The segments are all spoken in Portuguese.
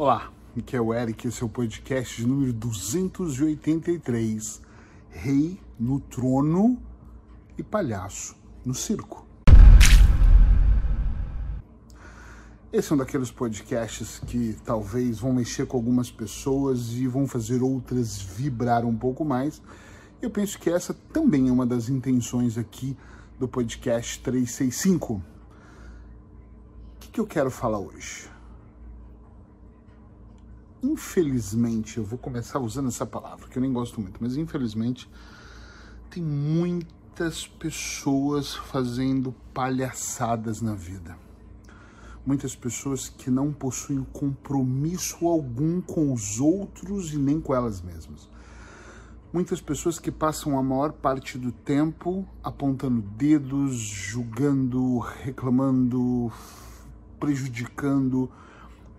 Olá, aqui é o Eric, esse é o podcast número 283, Rei no Trono e Palhaço no Circo. Esse é um daqueles podcasts que talvez vão mexer com algumas pessoas e vão fazer outras vibrar um pouco mais. Eu penso que essa também é uma das intenções aqui do podcast 365. O que, que eu quero falar hoje? Infelizmente, eu vou começar usando essa palavra, que eu nem gosto muito, mas infelizmente tem muitas pessoas fazendo palhaçadas na vida. Muitas pessoas que não possuem compromisso algum com os outros e nem com elas mesmas. Muitas pessoas que passam a maior parte do tempo apontando dedos, julgando, reclamando, prejudicando,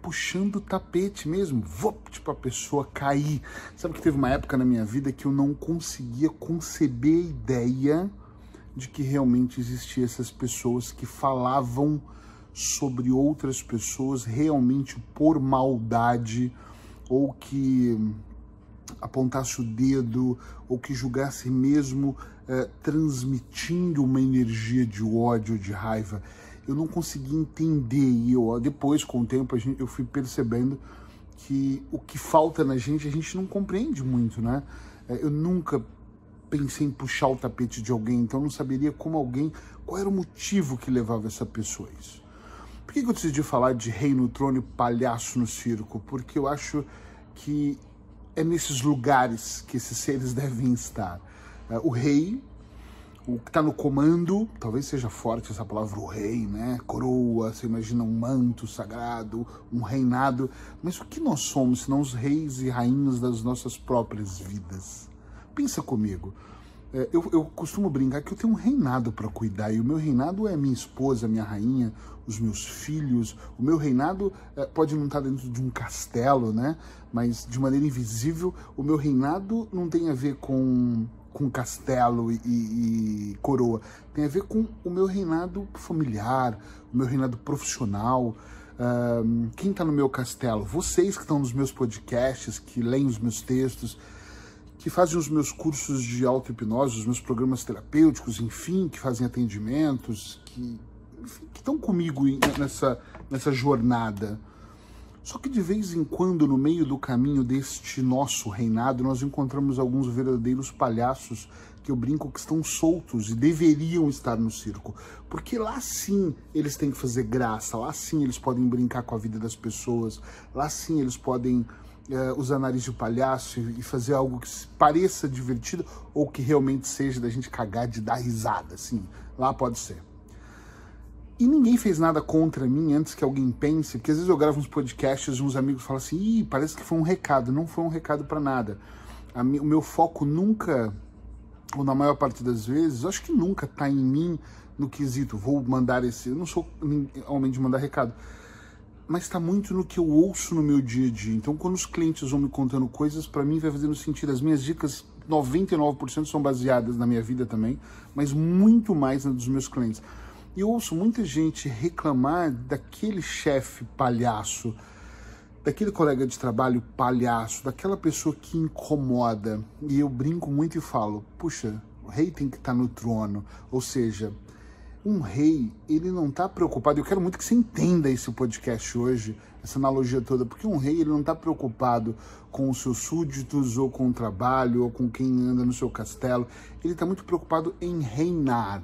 puxando o tapete mesmo, vop, tipo a pessoa cair. Sabe que teve uma época na minha vida que eu não conseguia conceber a ideia de que realmente existiam essas pessoas que falavam sobre outras pessoas realmente por maldade ou que apontasse o dedo ou que julgasse mesmo eh, transmitindo uma energia de ódio, de raiva eu não consegui entender. E eu, depois, com o tempo, gente, eu fui percebendo que o que falta na gente, a gente não compreende muito, né? É, eu nunca pensei em puxar o tapete de alguém, então eu não saberia como alguém, qual era o motivo que levava essa pessoa a isso. Por que eu decidi falar de rei no trono e palhaço no circo? Porque eu acho que é nesses lugares que esses seres devem estar. É, o rei o que está no comando, talvez seja forte essa palavra, o rei, né? Coroa, você imagina um manto sagrado, um reinado. Mas o que nós somos, senão os reis e rainhas das nossas próprias vidas? Pensa comigo. É, eu, eu costumo brincar que eu tenho um reinado para cuidar, e o meu reinado é minha esposa, minha rainha, os meus filhos. O meu reinado é, pode não estar tá dentro de um castelo, né? Mas de maneira invisível, o meu reinado não tem a ver com com castelo e, e, coroa. Tem a ver com o meu reinado familiar, o meu reinado profissional. Um, quem está no meu castelo? Vocês que estão nos meus podcasts, que leem os meus textos, que fazem os meus cursos de auto-hipnose, os meus programas terapêuticos, enfim, que fazem atendimentos, que, que estão comigo nessa, nessa jornada. Só que de vez em quando, no meio do caminho deste nosso reinado, nós encontramos alguns verdadeiros palhaços que eu brinco que estão soltos e deveriam estar no circo. Porque lá sim eles têm que fazer graça, lá sim eles podem brincar com a vida das pessoas, lá sim eles podem uh, usar nariz de palhaço e, e fazer algo que pareça divertido ou que realmente seja da gente cagar de dar risada, assim. Lá pode ser. E ninguém fez nada contra mim antes que alguém pense, porque às vezes eu gravo uns podcasts e uns amigos falam assim, Ih, parece que foi um recado. Não foi um recado para nada. o meu foco nunca, ou na maior parte das vezes, acho que nunca tá em mim no quesito, vou mandar esse. Eu não sou homem de mandar recado. Mas está muito no que eu ouço no meu dia a dia. Então, quando os clientes vão me contando coisas, para mim vai fazendo sentido. As minhas dicas, 99% são baseadas na minha vida também, mas muito mais na dos meus clientes. Eu ouço muita gente reclamar daquele chefe palhaço, daquele colega de trabalho palhaço, daquela pessoa que incomoda. E eu brinco muito e falo: puxa, o rei tem que estar tá no trono. Ou seja, um rei, ele não está preocupado. Eu quero muito que você entenda esse podcast hoje, essa analogia toda, porque um rei ele não está preocupado com os seus súditos, ou com o trabalho, ou com quem anda no seu castelo. Ele está muito preocupado em reinar.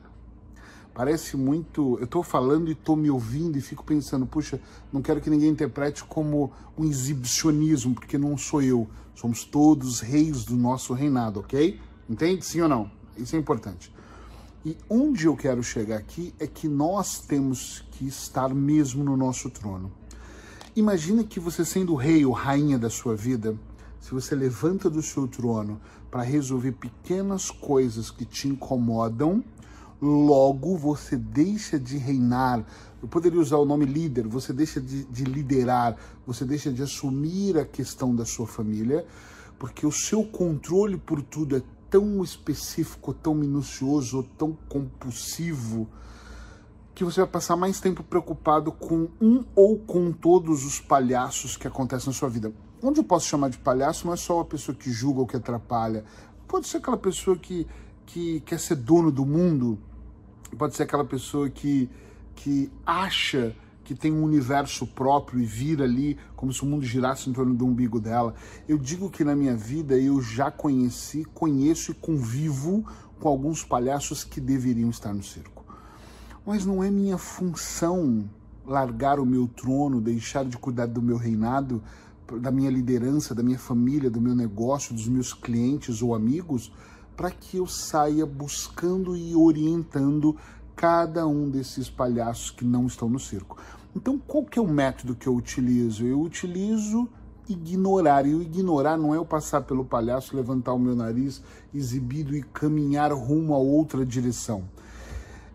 Parece muito. Eu estou falando e estou me ouvindo e fico pensando, puxa, não quero que ninguém interprete como um exibicionismo, porque não sou eu. Somos todos reis do nosso reinado, ok? Entende? Sim ou não? Isso é importante. E onde eu quero chegar aqui é que nós temos que estar mesmo no nosso trono. Imagina que você sendo rei ou rainha da sua vida, se você levanta do seu trono para resolver pequenas coisas que te incomodam, logo você deixa de reinar. Eu poderia usar o nome líder, você deixa de, de, liderar, você deixa de assumir a questão da sua família, porque o seu controle por tudo é tão específico, tão minucioso, tão compulsivo, que você vai passar mais tempo preocupado com um ou com todos os palhaços que acontecem na sua vida. Onde eu posso chamar de palhaço não é só a pessoa que julga ou que atrapalha. Pode ser aquela pessoa que, que quer ser dono do mundo, pode ser aquela pessoa que, que acha que tem um universo próprio e vira ali como se o mundo girasse em torno do umbigo dela. Eu digo que na minha vida eu já conheci, conheço e convivo com alguns palhaços que deveriam estar no circo. Mas não é minha função largar o meu trono, deixar de cuidar do meu reinado, da minha liderança, da minha família, do meu negócio, dos meus clientes ou amigos, para que eu saia buscando e orientando cada um desses palhaços que não estão no circo. Então, qual que é o método que eu utilizo? Eu utilizo ignorar. E o ignorar não é eu passar pelo palhaço, levantar o meu nariz, exibido e caminhar rumo a outra direção.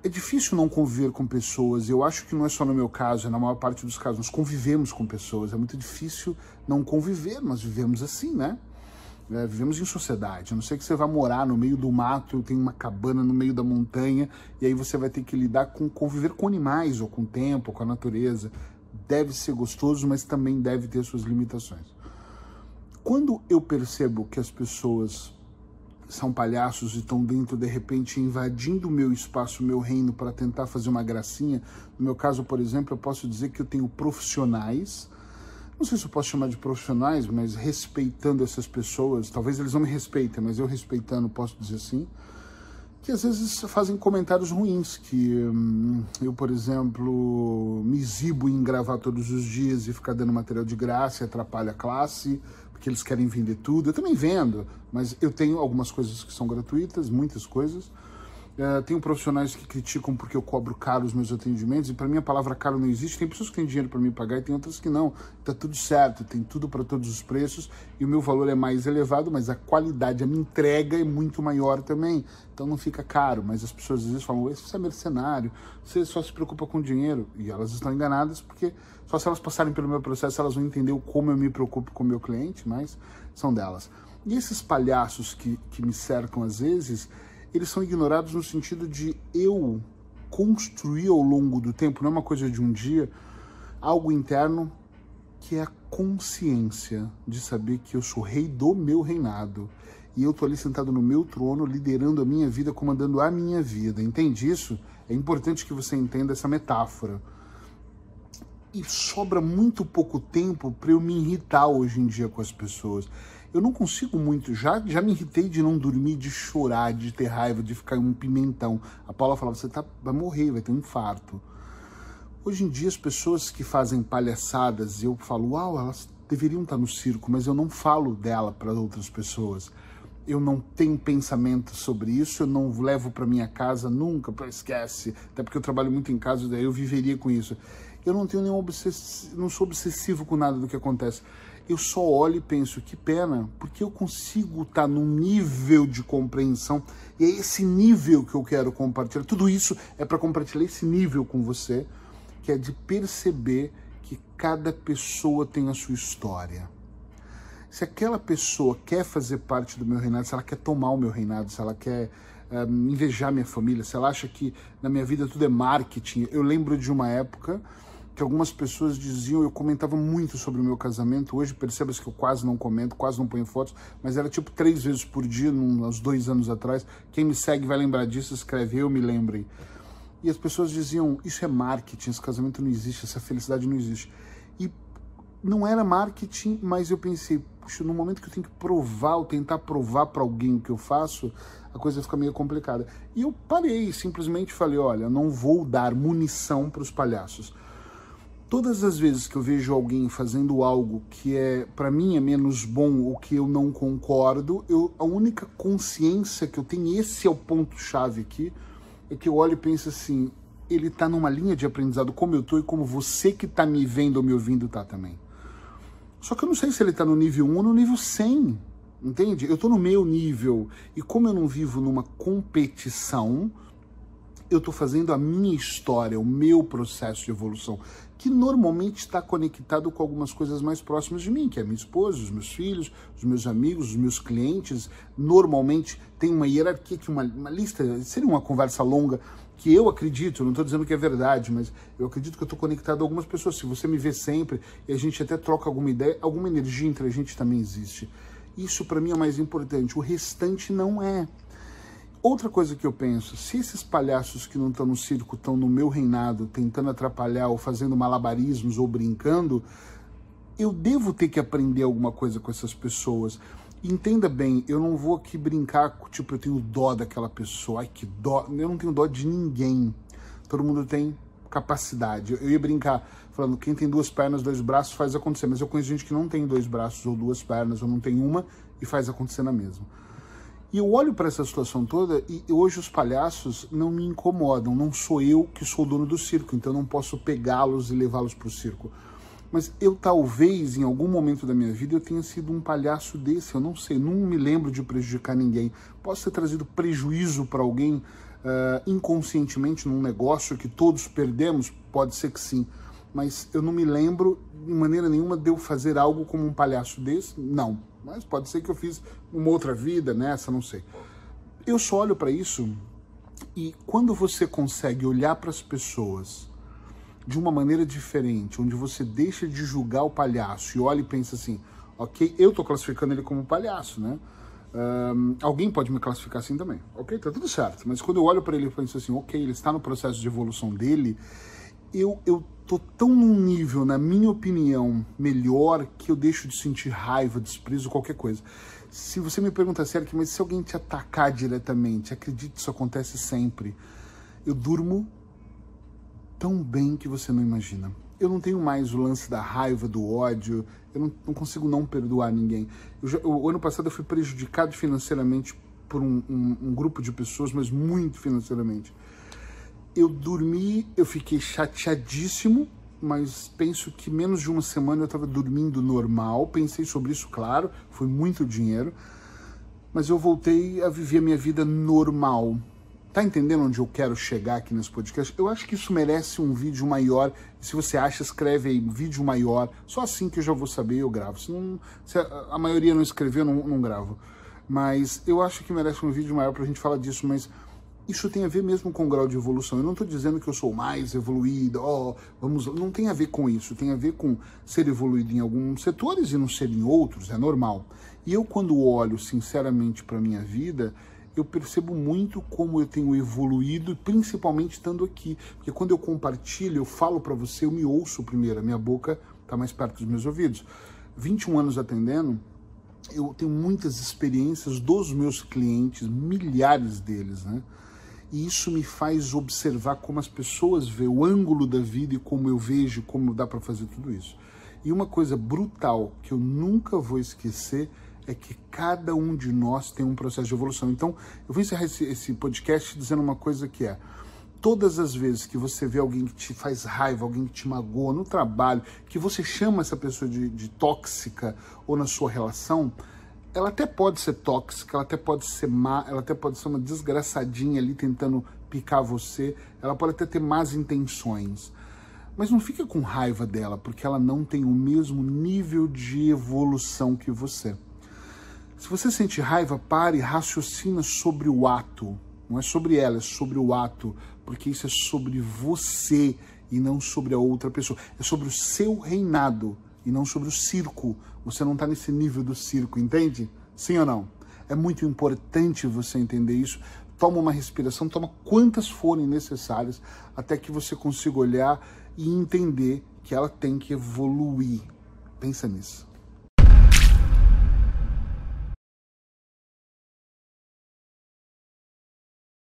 É difícil não conviver com pessoas. Eu acho que não é só no meu caso, é na maior parte dos casos. Nós convivemos com pessoas. É muito difícil não conviver, nós vivemos assim, né? É, vivemos em sociedade. A não sei que você vá morar no meio do mato, tem uma cabana no meio da montanha, e aí você vai ter que lidar com conviver com animais, ou com o tempo, ou com a natureza. Deve ser gostoso, mas também deve ter suas limitações. Quando eu percebo que as pessoas são palhaços e estão dentro, de repente, invadindo o meu espaço, o meu reino, para tentar fazer uma gracinha, no meu caso, por exemplo, eu posso dizer que eu tenho profissionais não sei se eu posso chamar de profissionais, mas respeitando essas pessoas, talvez eles não me respeitem, mas eu respeitando, posso dizer assim, que às vezes fazem comentários ruins, que hum, eu, por exemplo, me exibo em gravar todos os dias e ficar dando material de graça atrapalha a classe, porque eles querem vender tudo. Eu também vendo, mas eu tenho algumas coisas que são gratuitas, muitas coisas, Uh, tenho profissionais que criticam porque eu cobro caro os meus atendimentos, e para mim a palavra caro não existe. Tem pessoas que têm dinheiro para me pagar e tem outras que não. Está tudo certo, tem tudo para todos os preços e o meu valor é mais elevado, mas a qualidade, a minha entrega é muito maior também. Então não fica caro. Mas as pessoas às vezes falam: você é mercenário, você só se preocupa com dinheiro. E elas estão enganadas porque só se elas passarem pelo meu processo elas vão entender como eu me preocupo com o meu cliente, mas são delas. E esses palhaços que, que me cercam às vezes eles são ignorados no sentido de eu construir ao longo do tempo, não é uma coisa de um dia, algo interno que é a consciência de saber que eu sou rei do meu reinado e eu tô ali sentado no meu trono, liderando a minha vida, comandando a minha vida. Entende isso? É importante que você entenda essa metáfora. E sobra muito pouco tempo para eu me irritar hoje em dia com as pessoas eu não consigo muito. Já, já me irritei de não dormir, de chorar, de ter raiva, de ficar um pimentão. A Paula falava: você tá, vai morrer, vai ter um infarto. Hoje em dia, as pessoas que fazem palhaçadas, eu falo, uau, elas deveriam estar no circo, mas eu não falo dela para outras pessoas. Eu não tenho pensamento sobre isso, eu não levo para minha casa nunca, esquece. Até porque eu trabalho muito em casa, daí eu viveria com isso. Eu não tenho nenhum obsessivo, não sou obsessivo com nada do que acontece eu só olho e penso que pena, porque eu consigo estar tá num nível de compreensão e é esse nível que eu quero compartilhar. Tudo isso é para compartilhar esse nível com você, que é de perceber que cada pessoa tem a sua história. Se aquela pessoa quer fazer parte do meu reinado, se ela quer tomar o meu reinado, se ela quer um, eh, invejar minha família, se ela acha que na minha vida tudo é marketing. Eu lembro de uma época que algumas pessoas diziam, eu comentava muito sobre o meu casamento, hoje percebas que eu quase não comento, quase não ponho fotos, mas era tipo três vezes por dia, uns dois anos atrás. Quem me segue vai lembrar disso, escreve eu me lembrei. E as pessoas diziam, isso é marketing, esse casamento não existe, essa felicidade não existe. E não era marketing, mas eu pensei, puxa, no momento que eu tenho que provar ou tentar provar para alguém o que eu faço, a coisa fica meio complicada. E eu parei, simplesmente falei, olha, não vou dar munição para os palhaços todas as vezes que eu vejo alguém fazendo algo que é para mim é menos bom ou que eu não concordo, eu, a única consciência que eu tenho, esse é o ponto chave aqui, é que eu olho e penso assim, ele está numa linha de aprendizado como eu tô e como você que está me vendo ou me ouvindo tá também. Só que eu não sei se ele está no nível 1 ou no nível 100, entende? Eu estou no meu nível e como eu não vivo numa competição, eu estou fazendo a minha história, o meu processo de evolução que normalmente está conectado com algumas coisas mais próximas de mim, que é minha esposa, os meus filhos, os meus amigos, os meus clientes. Normalmente tem uma hierarquia, uma, uma lista, seria uma conversa longa, que eu acredito, não estou dizendo que é verdade, mas eu acredito que eu estou conectado a algumas pessoas. Se você me vê sempre e a gente até troca alguma ideia, alguma energia entre a gente também existe. Isso para mim é o mais importante. O restante não é. Outra coisa que eu penso, se esses palhaços que não estão no circo estão no meu reinado, tentando atrapalhar ou fazendo malabarismos ou brincando, eu devo ter que aprender alguma coisa com essas pessoas. Entenda bem, eu não vou aqui brincar, tipo, eu tenho dó daquela pessoa, ai que dó, eu não tenho dó de ninguém. Todo mundo tem capacidade. Eu ia brincar falando, quem tem duas pernas, dois braços, faz acontecer. Mas eu conheço gente que não tem dois braços ou duas pernas, ou não tem uma e faz acontecer na mesma. E eu olho para essa situação toda e hoje os palhaços não me incomodam. Não sou eu que sou o dono do circo, então não posso pegá-los e levá-los para o circo. Mas eu talvez, em algum momento da minha vida, eu tenha sido um palhaço desse. Eu não sei, não me lembro de prejudicar ninguém. Posso ter trazido prejuízo para alguém uh, inconscientemente num negócio que todos perdemos? Pode ser que sim. Mas eu não me lembro de maneira nenhuma de eu fazer algo como um palhaço desse. Não, mas pode ser que eu fiz uma outra vida nessa, não sei. Eu só olho para isso e quando você consegue olhar para as pessoas de uma maneira diferente, onde você deixa de julgar o palhaço e olha e pensa assim, ok, eu tô classificando ele como palhaço, né? Um, alguém pode me classificar assim também, ok, tá tudo certo. Mas quando eu olho para ele e penso assim, ok, ele está no processo de evolução dele, eu, eu tô tão num nível, na minha opinião, melhor que eu deixo de sentir raiva, desprezo, qualquer coisa. Se você me pergunta sério, mas se alguém te atacar diretamente, acredite, isso acontece sempre. Eu durmo tão bem que você não imagina. Eu não tenho mais o lance da raiva, do ódio, eu não, não consigo não perdoar ninguém. Já, o ano passado eu fui prejudicado financeiramente por um, um, um grupo de pessoas, mas muito financeiramente eu dormi, eu fiquei chateadíssimo, mas penso que menos de uma semana eu estava dormindo normal. Pensei sobre isso, claro, foi muito dinheiro, mas eu voltei a viver a minha vida normal. Tá entendendo onde eu quero chegar aqui nesse podcast? Eu acho que isso merece um vídeo maior. Se você acha, escreve aí, vídeo maior. Só assim que eu já vou saber, eu gravo. Se, não, se a, a, maioria não escreveu, não, não gravo. Mas eu acho que merece um vídeo maior pra gente falar disso, mas isso tem a ver mesmo com o grau de evolução. Eu não estou dizendo que eu sou mais evoluído, oh, vamos, não tem a ver com isso. Tem a ver com ser evoluído em alguns setores e não ser em outros, é normal. E eu, quando olho sinceramente para a minha vida, eu percebo muito como eu tenho evoluído, principalmente estando aqui. Porque quando eu compartilho, eu falo para você, eu me ouço primeiro, a minha boca está mais perto dos meus ouvidos. 21 anos atendendo, eu tenho muitas experiências dos meus clientes, milhares deles, né? E isso me faz observar como as pessoas veem o ângulo da vida e como eu vejo, como dá para fazer tudo isso. E uma coisa brutal que eu nunca vou esquecer é que cada um de nós tem um processo de evolução. Então, eu vou encerrar esse, esse podcast dizendo uma coisa que é: todas as vezes que você vê alguém que te faz raiva, alguém que te magoa no trabalho, que você chama essa pessoa de, de tóxica ou na sua relação, ela até pode ser tóxica, ela até pode ser má, ela até pode ser uma desgraçadinha ali tentando picar você, ela pode até ter más intenções. Mas não fica com raiva dela, porque ela não tem o mesmo nível de evolução que você. Se você sente raiva, pare e raciocina sobre o ato. Não é sobre ela, é sobre o ato, porque isso é sobre você e não sobre a outra pessoa. É sobre o seu reinado e não sobre o circo. Você não está nesse nível do circo, entende? Sim ou não? É muito importante você entender isso. Toma uma respiração, toma quantas forem necessárias até que você consiga olhar e entender que ela tem que evoluir. Pensa nisso.